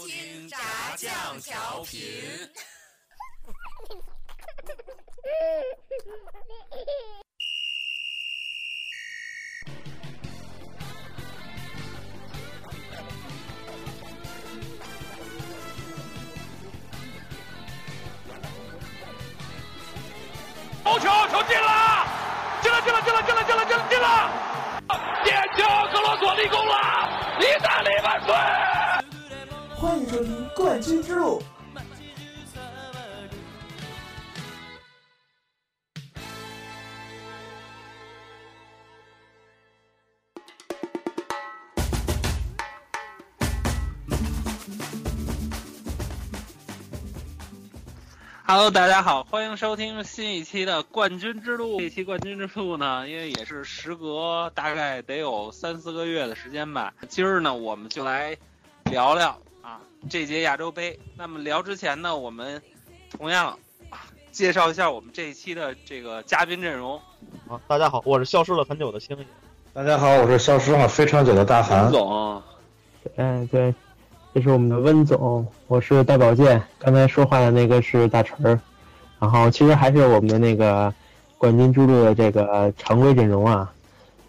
听炸酱调频。头球球进了，进了进了进了进了进了进了进了！点球，格罗索立功了，意大利万岁！《冠军之路》。Hello，大家好，欢迎收听新一期的《冠军之路》。这期《冠军之路》呢，因为也是时隔大概得有三四个月的时间吧。今儿呢，我们就来聊聊啊这届亚洲杯。那么聊之前呢，我们同样啊介绍一下我们这一期的这个嘉宾阵容。啊，大家好，我是消失了很久的星爷。大家好，我是消失了非常久的大韩总。嗯，对，这是我们的温总，我是大宝剑。刚才说话的那个是大陈儿，然后其实还是我们的那个冠军之路的这个常规阵容啊。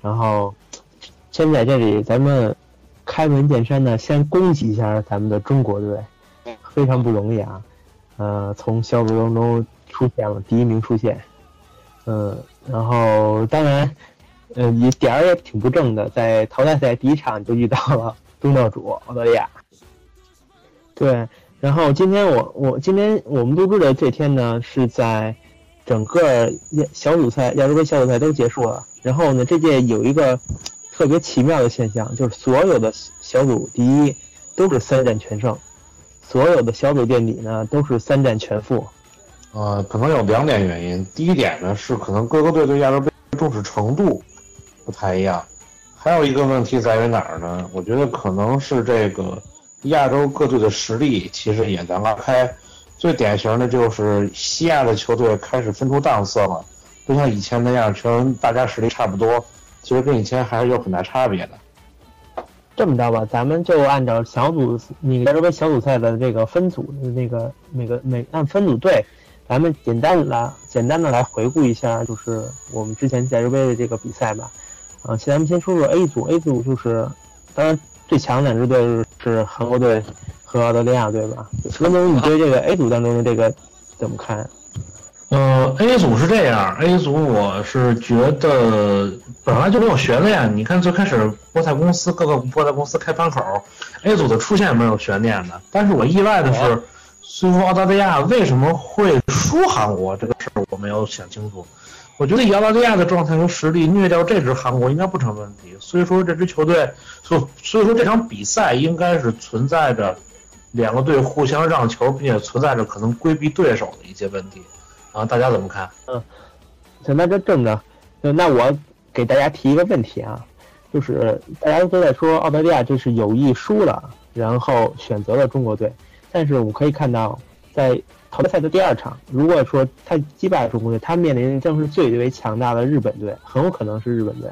然后先在这里，咱们开门见山的先恭喜一下咱们的中国队，非常不容易啊。呃，从小组当中出现了第一名出现，嗯，然后当然，呃，也点儿也挺不正的，在淘汰赛第一场就遇到了。东道主澳大利亚，对，然后今天我我今天我们录制的这天呢，是在整个小组赛亚洲杯小组赛都结束了，然后呢，这届有一个特别奇妙的现象，就是所有的小组第一都是三战全胜，所有的小组垫底呢都是三战全负。呃，可能有两点原因，第一点呢是可能各个队对亚洲杯重视程度不太一样。还有一个问题在于哪儿呢？我觉得可能是这个亚洲各队的实力其实也在拉开。最典型的就是西亚的球队开始分出档次了，不像以前那样全大家实力差不多，其实跟以前还是有很大差别的。这么着吧，咱们就按照小组你在这边小组赛的这个分组的那个每个每按分组队，咱们简单的简单的来回顾一下，就是我们之前亚洲杯的这个比赛吧。啊，先咱们先说说 A 组，A 组就是，当然最强两支队是韩国队和澳大利亚队吧。文总，你对这个 A 组当中的这个怎么看？呃，A 组是这样，A 组我是觉得本来就没有悬念。你看最开始菠菜公司各个菠菜公司开盘口，A 组的出现没有悬念的。但是我意外的是，最后澳大利亚为什么会输韩国这个事儿我没有想清楚。我觉得以澳大利亚的状态和实力虐掉这支韩国应该不成问题，所以说这支球队，所所以说这场比赛应该是存在着两个队互相让球，并且存在着可能规避对手的一些问题，啊，大家怎么看？嗯，行，那就这么着，那我给大家提一个问题啊，就是大家都在说澳大利亚这是有意输了，然后选择了中国队，但是我可以看到在。淘汰赛的第二场，如果说他击败了中国队，他面临的正是最为强大的日本队，很有可能是日本队。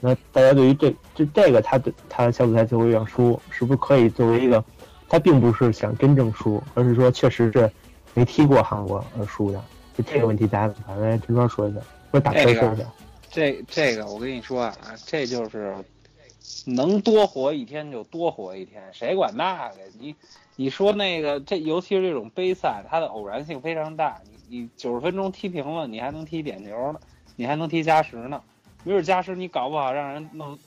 那大家对于这这这个他的他的小组赛最后一场输，是不是可以作为一个，他并不是想真正输，而是说确实是没踢过韩国而输的？就这个问题，大家怎么看？来陈庄说一下，或者打车说一下。这这个我跟你说啊，这就是能多活一天就多活一天，谁管那个你？你说那个这，尤其是这种杯赛，它的偶然性非常大。你你九十分钟踢平了，你还能踢点球呢，你还能踢加时呢。没准加时你搞不好让人弄，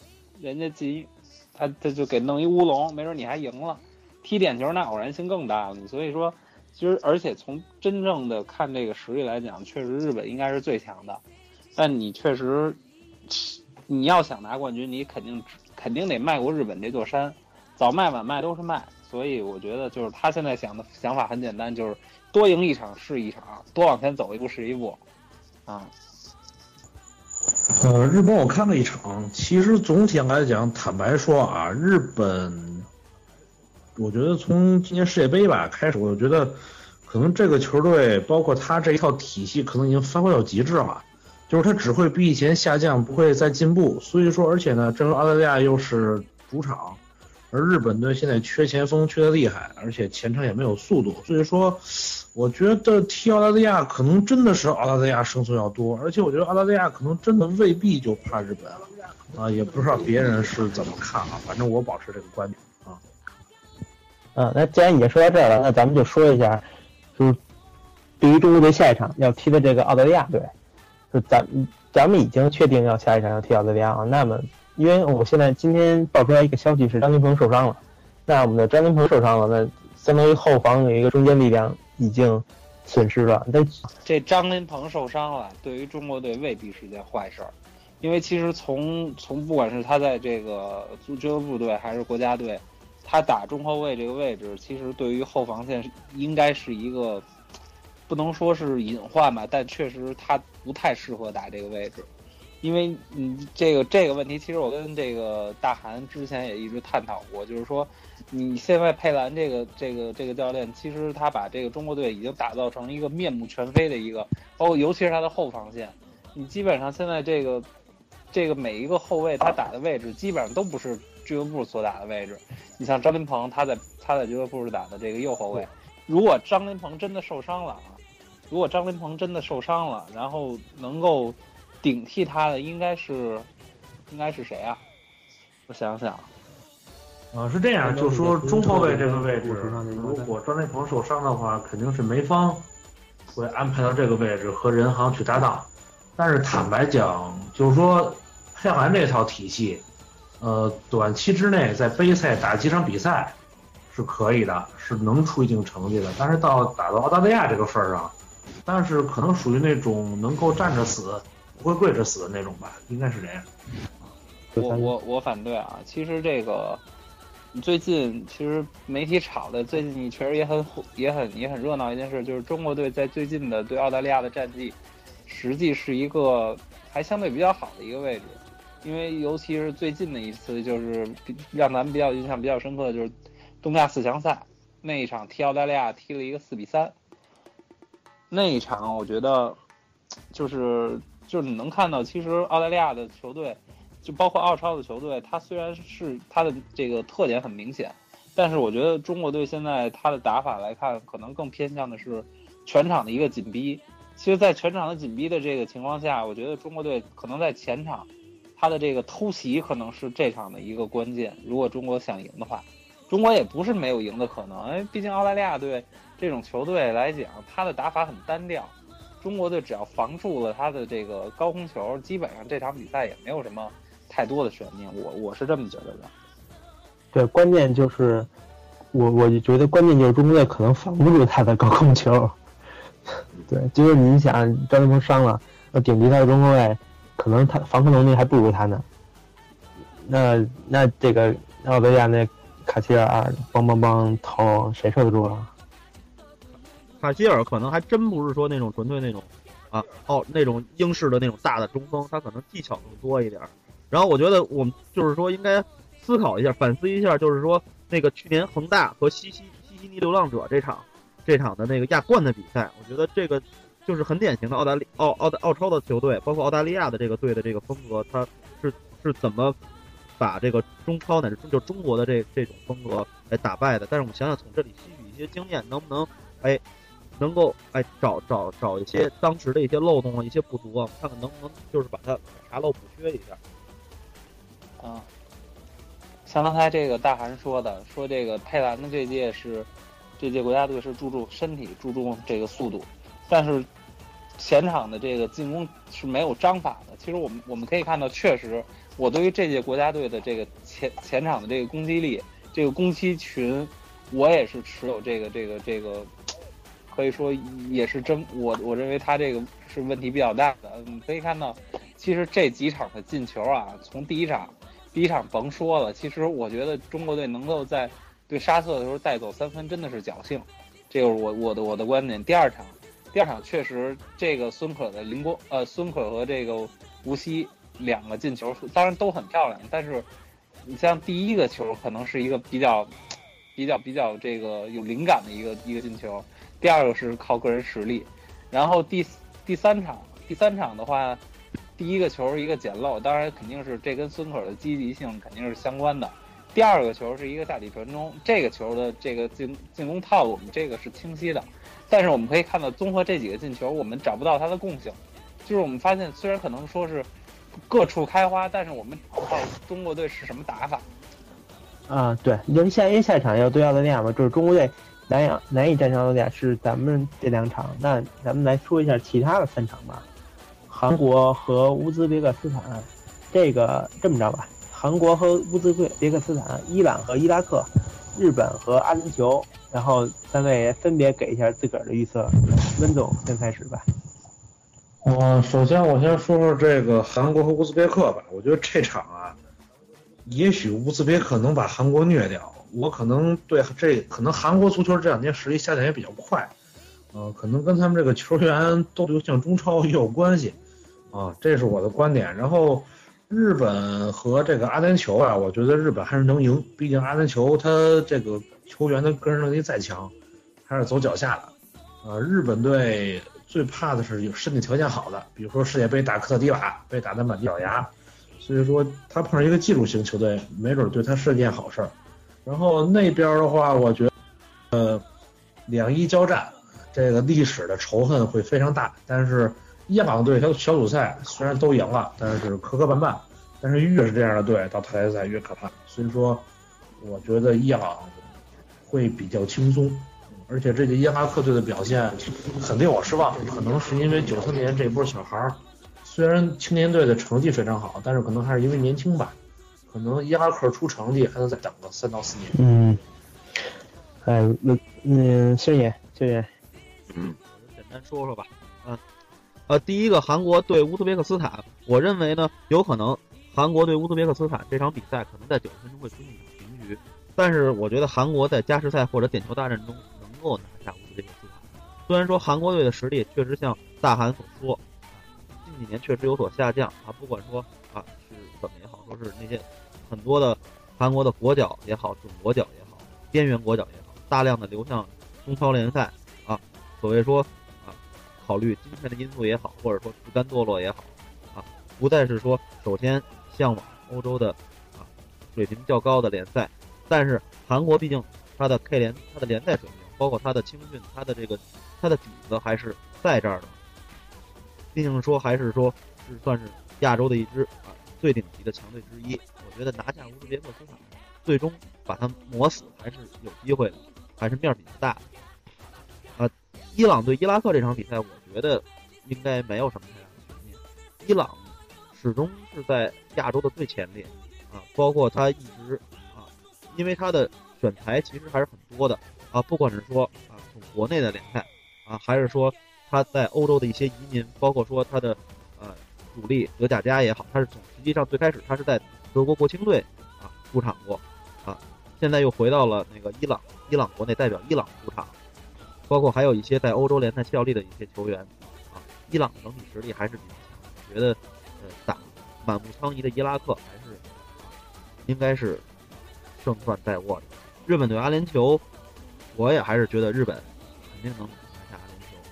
人家进，他他就给弄一乌龙，没准你还赢了。踢点球那偶然性更大了。所以说，其实而且从真正的看这个实力来讲，确实日本应该是最强的。但你确实，你要想拿冠军，你肯定肯定得迈过日本这座山，早卖晚卖都是卖。所以我觉得，就是他现在想的想法很简单，就是多赢一场是一场，多往前走一步是一步，啊。呃，日本我看了一场，其实总体来讲，坦白说啊，日本，我觉得从今年世界杯吧开始，我觉得可能这个球队，包括他这一套体系，可能已经发挥到极致了，就是他只会比以前下降，不会再进步。所以说，而且呢，这个澳大利亚又是主场。而日本队现在缺前锋缺的厉害，而且前场也没有速度，所以说，我觉得踢澳大利亚可能真的是澳大利亚胜算要多，而且我觉得澳大利亚可能真的未必就怕日本啊，也不知道别人是怎么看啊，反正我保持这个观点。嗯，那既然已经说到这儿了，那咱们就说一下，就是对于中国队下一场要踢的这个澳大利亚队，就咱咱们已经确定要下一场要踢澳大利亚了。那么，因为我现在今天爆出来一个消息是张琳芃受伤了，那我们的张琳芃受伤了，那相当于后防有一个中坚力量已经损失了。那这张琳芃受伤了，对于中国队未必是件坏事儿，因为其实从从不管是他在这个足球部队还是国家队，他打中后卫这个位置，其实对于后防线应该是一个不能说是隐患吧，但确实他不太适合打这个位置。因为嗯，这个这个问题，其实我跟这个大韩之前也一直探讨过，就是说，你现在佩兰这个这个这个教练，其实他把这个中国队已经打造成一个面目全非的一个，包括尤其是他的后防线，你基本上现在这个这个每一个后卫他打的位置，基本上都不是俱乐部所打的位置。你像张琳芃，他在他在俱乐部打的这个右后卫，如果张琳芃真的受伤了啊，如果张琳芃真的受伤了，然后能够。顶替他的应该是，应该是谁啊？我想想，啊，是这样，就说中后卫这个位置，如果张琳芃受伤的话，肯定是梅方会安排到这个位置和任航去搭档。但是坦白讲，就是说佩兰这套体系，呃，短期之内在杯赛打几场比赛是可以的，是能出一定成绩的。但是到打到澳大利亚这个份儿上，但是可能属于那种能够站着死。不会跪着死的那种吧，应该是这样。我我我反对啊！其实这个最近其实媒体炒的最近确实也很火也很也很热闹一件事，就是中国队在最近的对澳大利亚的战绩，实际是一个还相对比较好的一个位置。因为尤其是最近的一次，就是让咱们比较印象比较深刻的就是东亚四强赛那一场踢澳大利亚踢了一个四比三，那一场我觉得就是。就是你能看到，其实澳大利亚的球队，就包括澳超的球队，它虽然是它的这个特点很明显，但是我觉得中国队现在它的打法来看，可能更偏向的是全场的一个紧逼。其实，在全场的紧逼的这个情况下，我觉得中国队可能在前场，他的这个偷袭可能是这场的一个关键。如果中国想赢的话，中国也不是没有赢的可能，因为毕竟澳大利亚队这种球队来讲，他的打法很单调。中国队只要防住了他的这个高空球，基本上这场比赛也没有什么太多的悬念。我我是这么觉得的。对，关键就是我我觉得关键就是中国队可能防不住他的高空球。对，就是你想张琳芃伤了，要顶替他的中后卫，可能他防空能力还不如他呢。那那这个澳大利亚那卡希尔邦邦邦投，谁受得住啊？卡希尔可能还真不是说那种纯粹那种，啊，哦，那种英式的那种大的中锋，他可能技巧更多一点。然后我觉得我们就是说应该思考一下，反思一下，就是说那个去年恒大和西西西西尼流浪者这场这场的那个亚冠的比赛，我觉得这个就是很典型的澳大利澳澳大澳超的球队，包括澳大利亚的这个队的这个风格，他是是怎么把这个中超乃至就中国的这这种风格来打败的？但是我们想想从这里吸取一些经验，能不能哎？能够哎找找找一些当时的一些漏洞啊，一些不足啊，看看能不能就是把它查漏补缺一下。啊，像刚才这个大韩说的，说这个佩兰的这届是这届国家队是注重身体，注重这个速度，但是前场的这个进攻是没有章法的。其实我们我们可以看到，确实我对于这届国家队的这个前前场的这个攻击力，这个攻击群，我也是持有这个这个这个。可以说也是真，我我认为他这个是问题比较大的。你可以看到，其实这几场的进球啊，从第一场，第一场甭说了，其实我觉得中国队能够在对沙特的时候带走三分，真的是侥幸。这个我我的我的观点。第二场，第二场确实这个孙可的灵光，呃，孙可和这个吴曦两个进球，当然都很漂亮，但是你像第一个球可能是一个比较比较比较这个有灵感的一个一个进球。第二个是靠个人实力，然后第第三场第三场的话，第一个球一个捡漏，当然肯定是这跟孙可的积极性肯定是相关的。第二个球是一个大底传中，这个球的这个进进攻套路，我们这个是清晰的。但是我们可以看到，综合这几个进球，我们找不到它的共性。就是我们发现，虽然可能说是各处开花，但是我们找不到中国队是什么打法。啊，对，因为下因为下场要对澳大利亚嘛，就是中国队难以难以战胜澳大利亚是咱们这两场。那咱们来说一下其他的三场吧，韩国和乌兹别克斯坦。这个这么着吧，韩国和乌兹别克斯坦、伊朗和伊拉克、日本和阿联酋，然后三位分别给一下自个儿的预测。温总先开始吧。我首先我先说说这个韩国和乌兹别克吧，我觉得这场啊。也许乌兹别克能把韩国虐掉，我可能对这可能韩国足球这两年实力下降也比较快，呃，可能跟他们这个球员都流向中超也有关系，啊，这是我的观点。然后日本和这个阿联酋啊，我觉得日本还是能赢，毕竟阿联酋他这个球员的个人能力再强，还是走脚下的，呃，日本队最怕的是有身体条件好的，比如说世界杯打科特迪瓦被打得满地找牙。所以说他碰上一个技术型球队，没准对他是件好事儿。然后那边的话，我觉得，呃，两伊交战，这个历史的仇恨会非常大。但是伊朗队小小组赛虽然都赢了，但是磕磕绊绊。但是越是这样的队，到淘汰赛越可怕。所以说，我觉得伊朗会比较轻松。而且这届伊拉克队的表现很令我失望，可能是因为九四年这波小孩儿。虽然青年队的成绩非常好，但是可能还是因为年轻吧，可能伊拉克出成绩还能再等个三到四年。嗯，哎，那嗯，星爷，星爷，嗯，简单说说吧。嗯，呃，第一个韩国对乌兹别克斯坦，我认为呢，有可能韩国对乌兹别克斯坦这场比赛可能在九十分钟会出现一场平局，但是我觉得韩国在加时赛或者点球大战中能够拿下乌兹别克斯坦。虽然说韩国队的实力确实像大韩所说。近几年确实有所下降啊，不管说啊是怎么也好，说是那些很多的韩国的国脚也好，准国脚也好，边缘国脚也好，大量的流向中超联赛啊，所谓说，考虑金钱的因素也好，或者说不甘堕落也好啊，不再是说首先向往欧洲的啊水平较高的联赛，但是韩国毕竟它的 K 联它的联赛水平，包括它的青训，它的这个它的底子还是在这儿的。毕竟说还是说，是算是亚洲的一支啊最顶级的强队之一。我觉得拿下乌兹别克斯坦，最终把它磨死还是有机会的，还是面儿比较大。啊，伊朗对伊拉克这场比赛，我觉得应该没有什么太大的悬念。伊朗始终是在亚洲的最前列啊，包括他一直啊，因为他的选材其实还是很多的啊，不管是说啊从国内的联赛啊，还是说。他在欧洲的一些移民，包括说他的呃主力德甲加也好，他是从实际上最开始他是在德国国青队啊出场过啊，现在又回到了那个伊朗，伊朗国内代表伊朗出场，包括还有一些在欧洲联赛效力的一些球员啊，伊朗整体实力还是比较强，我觉得呃打满目疮痍的伊拉克还是应该是胜算在握的。日本对阿联酋，我也还是觉得日本肯定能拿下。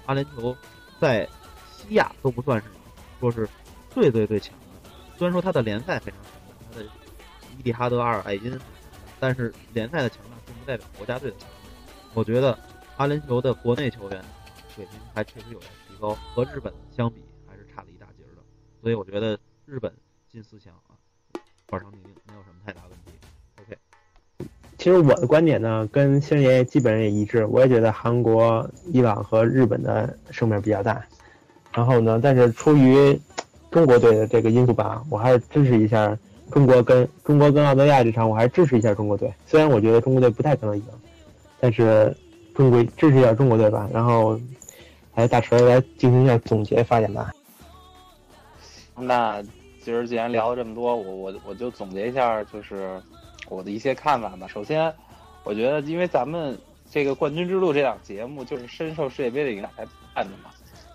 阿联酋阿联酋在西亚都不算是说是最最最强的，虽然说他的联赛非常强大，他的伊蒂哈德、阿尔艾因，但是联赛的强大并不代表国家队的强大。我觉得阿联酋的国内球员水平还确实有待提高，和日本相比还是差了一大截的。所以我觉得日本进四强啊，板上钉钉，没有什么太大问题。OK，其实我的观点呢，跟星爷基本上也一致。我也觉得韩国、伊朗和日本的胜面比较大。然后呢，但是出于中国队的这个因素吧，我还是支持一下中国跟中国跟澳大利亚这场，我还是支持一下中国队。虽然我觉得中国队不太可能赢，但是中国支持一下中国队吧。然后，来大锤来进行一下总结发言吧。那今儿既然聊了这么多，我我我就总结一下，就是。我的一些看法吧。首先，我觉得，因为咱们这个《冠军之路》这档节目就是深受世界杯的影响才办的嘛，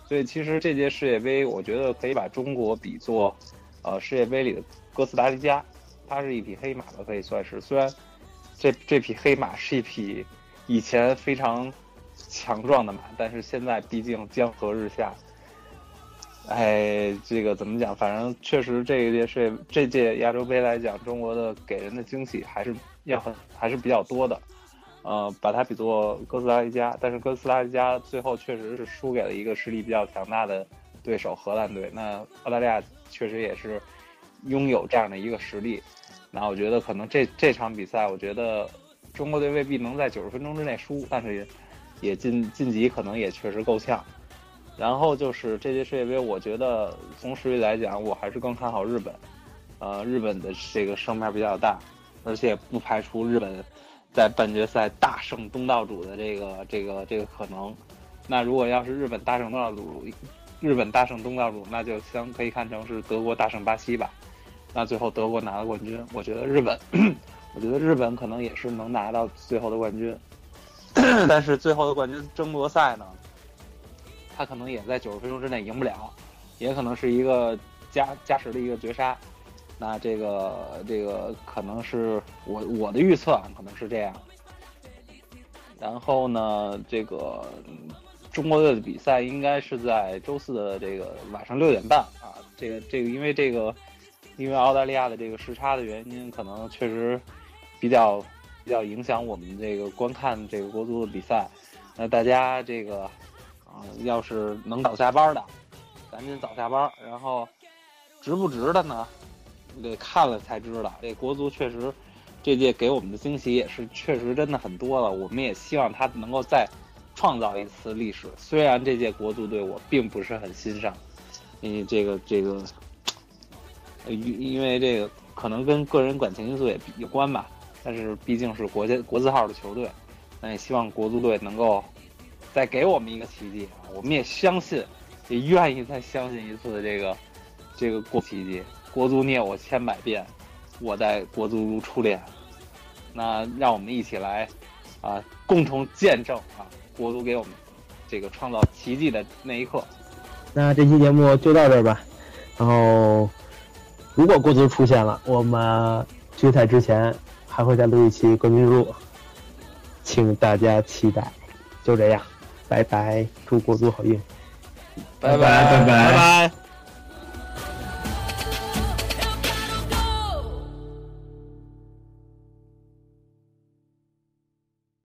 所以其实这届世界杯，我觉得可以把中国比作，呃，世界杯里的哥斯达黎加，它是一匹黑马吧，可以算是。虽然这这匹黑马是一匹以前非常强壮的马，但是现在毕竟江河日下。哎，这个怎么讲？反正确实，这一届是这届亚洲杯来讲，中国的给人的惊喜还是要很还是比较多的。呃，把它比作哥斯达黎加，但是哥斯达黎加最后确实是输给了一个实力比较强大的对手荷兰队。那澳大利亚确实也是拥有这样的一个实力。那我觉得可能这这场比赛，我觉得中国队未必能在九十分钟之内输，但是也也晋晋级可能也确实够呛。然后就是这届世界杯，我觉得从实力来讲，我还是更看好日本。呃，日本的这个胜面比较大，而且不排除日本。在半决赛大胜东道主的这个这个这个可能，那如果要是日本大胜东道主，日本大胜东道主，那就相可以看成是德国大胜巴西吧。那最后德国拿了冠军，我觉得日本，我觉得日本可能也是能拿到最后的冠军。但是最后的冠军争夺赛呢，他可能也在九十分钟之内赢不了，也可能是一个加加时的一个绝杀。那这个这个可能是我我的预测啊，可能是这样。然后呢，这个中国队的比赛应该是在周四的这个晚上六点半啊。这个这个因为这个因为澳大利亚的这个时差的原因，可能确实比较比较影响我们这个观看这个国足的比赛。那大家这个啊，要是能早下班的，赶紧早下班。然后值不值的呢？得看了才知道，这国足确实这届给我们的惊喜也是确实真的很多了。我们也希望他能够再创造一次历史。虽然这届国足队我并不是很欣赏，因为这个这个，因因为这个可能跟个人感情因素也有关吧。但是毕竟是国家国字号的球队，那也希望国足队能够再给我们一个奇迹啊！我们也相信，也愿意再相信一次这个这个过奇迹。国足虐我千百遍，我待国足如初恋。那让我们一起来，啊，共同见证啊，国足给我们这个创造奇迹的那一刻。那这期节目就到这儿吧。然后，如果国足出现了，我们决赛之前还会再录一期冠军之路，请大家期待。就这样，拜拜，祝国足好运。拜拜拜拜拜。